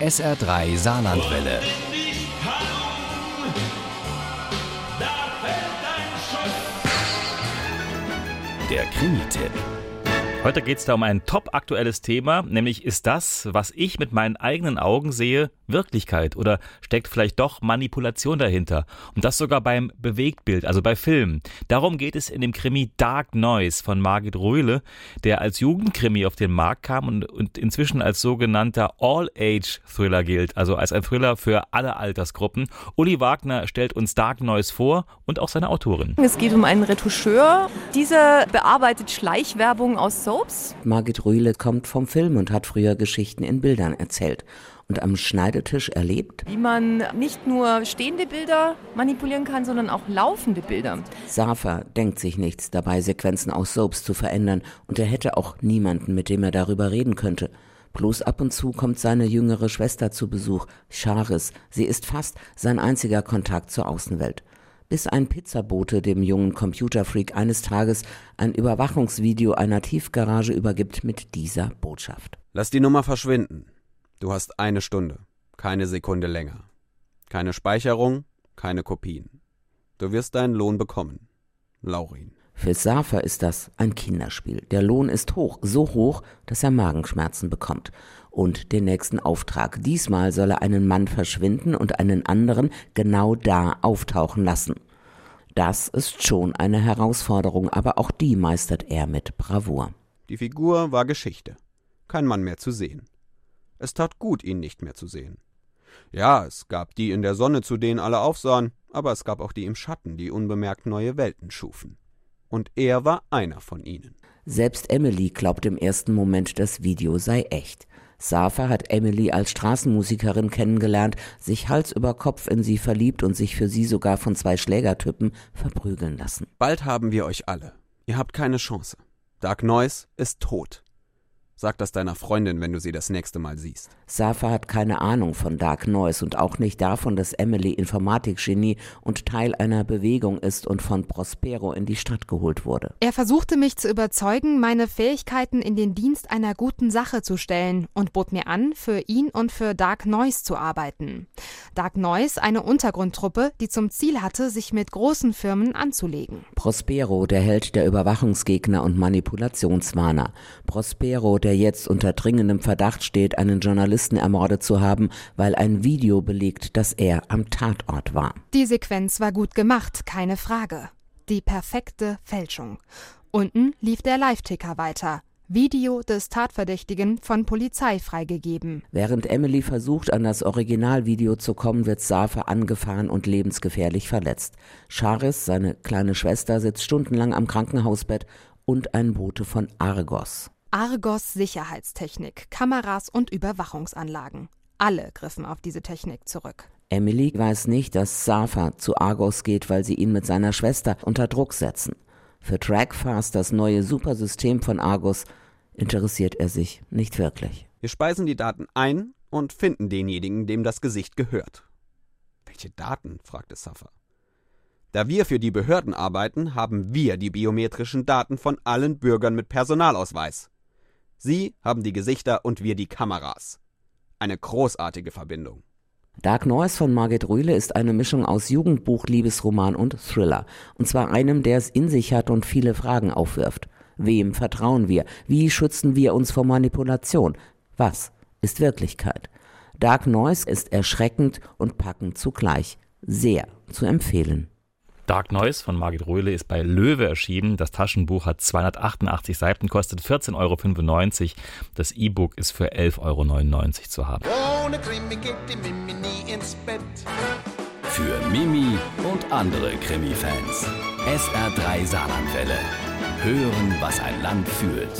SR3 Saarlandwelle. Der Krimi-Tipp. Heute geht es da um ein top aktuelles Thema, nämlich ist das, was ich mit meinen eigenen Augen sehe, Wirklichkeit oder steckt vielleicht doch Manipulation dahinter? Und das sogar beim Bewegtbild, also bei Filmen. Darum geht es in dem Krimi Dark Noise von Margit Röhle, der als Jugendkrimi auf den Markt kam und, und inzwischen als sogenannter All-Age-Thriller gilt, also als ein Thriller für alle Altersgruppen. Uli Wagner stellt uns Dark Noise vor und auch seine Autorin. Es geht um einen Retoucheur. Dieser bearbeitet Schleichwerbung aus Soap Soaps? Margit Rühle kommt vom Film und hat früher Geschichten in Bildern erzählt und am Schneidetisch erlebt. Wie man nicht nur stehende Bilder manipulieren kann, sondern auch laufende Bilder. Safer denkt sich nichts dabei, Sequenzen aus Soaps zu verändern und er hätte auch niemanden, mit dem er darüber reden könnte. Bloß ab und zu kommt seine jüngere Schwester zu Besuch, Charis. Sie ist fast sein einziger Kontakt zur Außenwelt bis ein Pizzabote dem jungen Computerfreak eines Tages ein Überwachungsvideo einer Tiefgarage übergibt mit dieser Botschaft. Lass die Nummer verschwinden. Du hast eine Stunde, keine Sekunde länger. Keine Speicherung, keine Kopien. Du wirst deinen Lohn bekommen. Laurin. Für Safer ist das ein Kinderspiel. Der Lohn ist hoch, so hoch, dass er Magenschmerzen bekommt. Und den nächsten Auftrag. Diesmal soll er einen Mann verschwinden und einen anderen genau da auftauchen lassen. Das ist schon eine Herausforderung, aber auch die meistert er mit Bravour. Die Figur war Geschichte. Kein Mann mehr zu sehen. Es tat gut, ihn nicht mehr zu sehen. Ja, es gab die in der Sonne, zu denen alle aufsahen, aber es gab auch die im Schatten, die unbemerkt neue Welten schufen und er war einer von ihnen. Selbst Emily glaubt im ersten Moment, das Video sei echt. Safa hat Emily als Straßenmusikerin kennengelernt, sich Hals über Kopf in sie verliebt und sich für sie sogar von zwei Schlägertypen verprügeln lassen. Bald haben wir euch alle. Ihr habt keine Chance. Dark Noise ist tot. Sag das deiner Freundin, wenn du sie das nächste Mal siehst. Safa hat keine Ahnung von Dark Noise und auch nicht davon, dass Emily Informatikgenie und Teil einer Bewegung ist und von Prospero in die Stadt geholt wurde. Er versuchte mich zu überzeugen, meine Fähigkeiten in den Dienst einer guten Sache zu stellen und bot mir an, für ihn und für Dark Noise zu arbeiten. Dark Noise, eine Untergrundtruppe, die zum Ziel hatte, sich mit großen Firmen anzulegen. Prospero, der Held der Überwachungsgegner und Manipulationswarner. Prospero, der jetzt unter dringendem Verdacht steht, einen Journalisten ermordet zu haben, weil ein Video belegt, dass er am Tatort war. Die Sequenz war gut gemacht, keine Frage. Die perfekte Fälschung. Unten lief der Live-Ticker weiter. Video des Tatverdächtigen von Polizei freigegeben. Während Emily versucht, an das Originalvideo zu kommen, wird Safa angefahren und lebensgefährlich verletzt. Charis, seine kleine Schwester, sitzt stundenlang am Krankenhausbett und ein Bote von Argos. Argos Sicherheitstechnik, Kameras und Überwachungsanlagen. Alle griffen auf diese Technik zurück. Emily weiß nicht, dass Safa zu Argos geht, weil sie ihn mit seiner Schwester unter Druck setzen. Für Trackfast, das neue Supersystem von Argos, interessiert er sich nicht wirklich. Wir speisen die Daten ein und finden denjenigen, dem das Gesicht gehört. Welche Daten? fragte Safa. Da wir für die Behörden arbeiten, haben wir die biometrischen Daten von allen Bürgern mit Personalausweis. Sie haben die Gesichter und wir die Kameras. Eine großartige Verbindung. Dark Noise von Margit Rühle ist eine Mischung aus Jugendbuch, Liebesroman und Thriller. Und zwar einem, der es in sich hat und viele Fragen aufwirft. Wem vertrauen wir? Wie schützen wir uns vor Manipulation? Was ist Wirklichkeit? Dark Noise ist erschreckend und packend zugleich. Sehr zu empfehlen. Dark Noise von Margit Röhle ist bei Löwe erschienen. Das Taschenbuch hat 288 Seiten, kostet 14,95 Euro. Das E-Book ist für 11,99 Euro zu haben. Ohne Krimi geht die Mimi nie ins Bett. Für Mimi und andere Krimi-Fans. SR3 Saarlandwelle. Hören, was ein Land fühlt.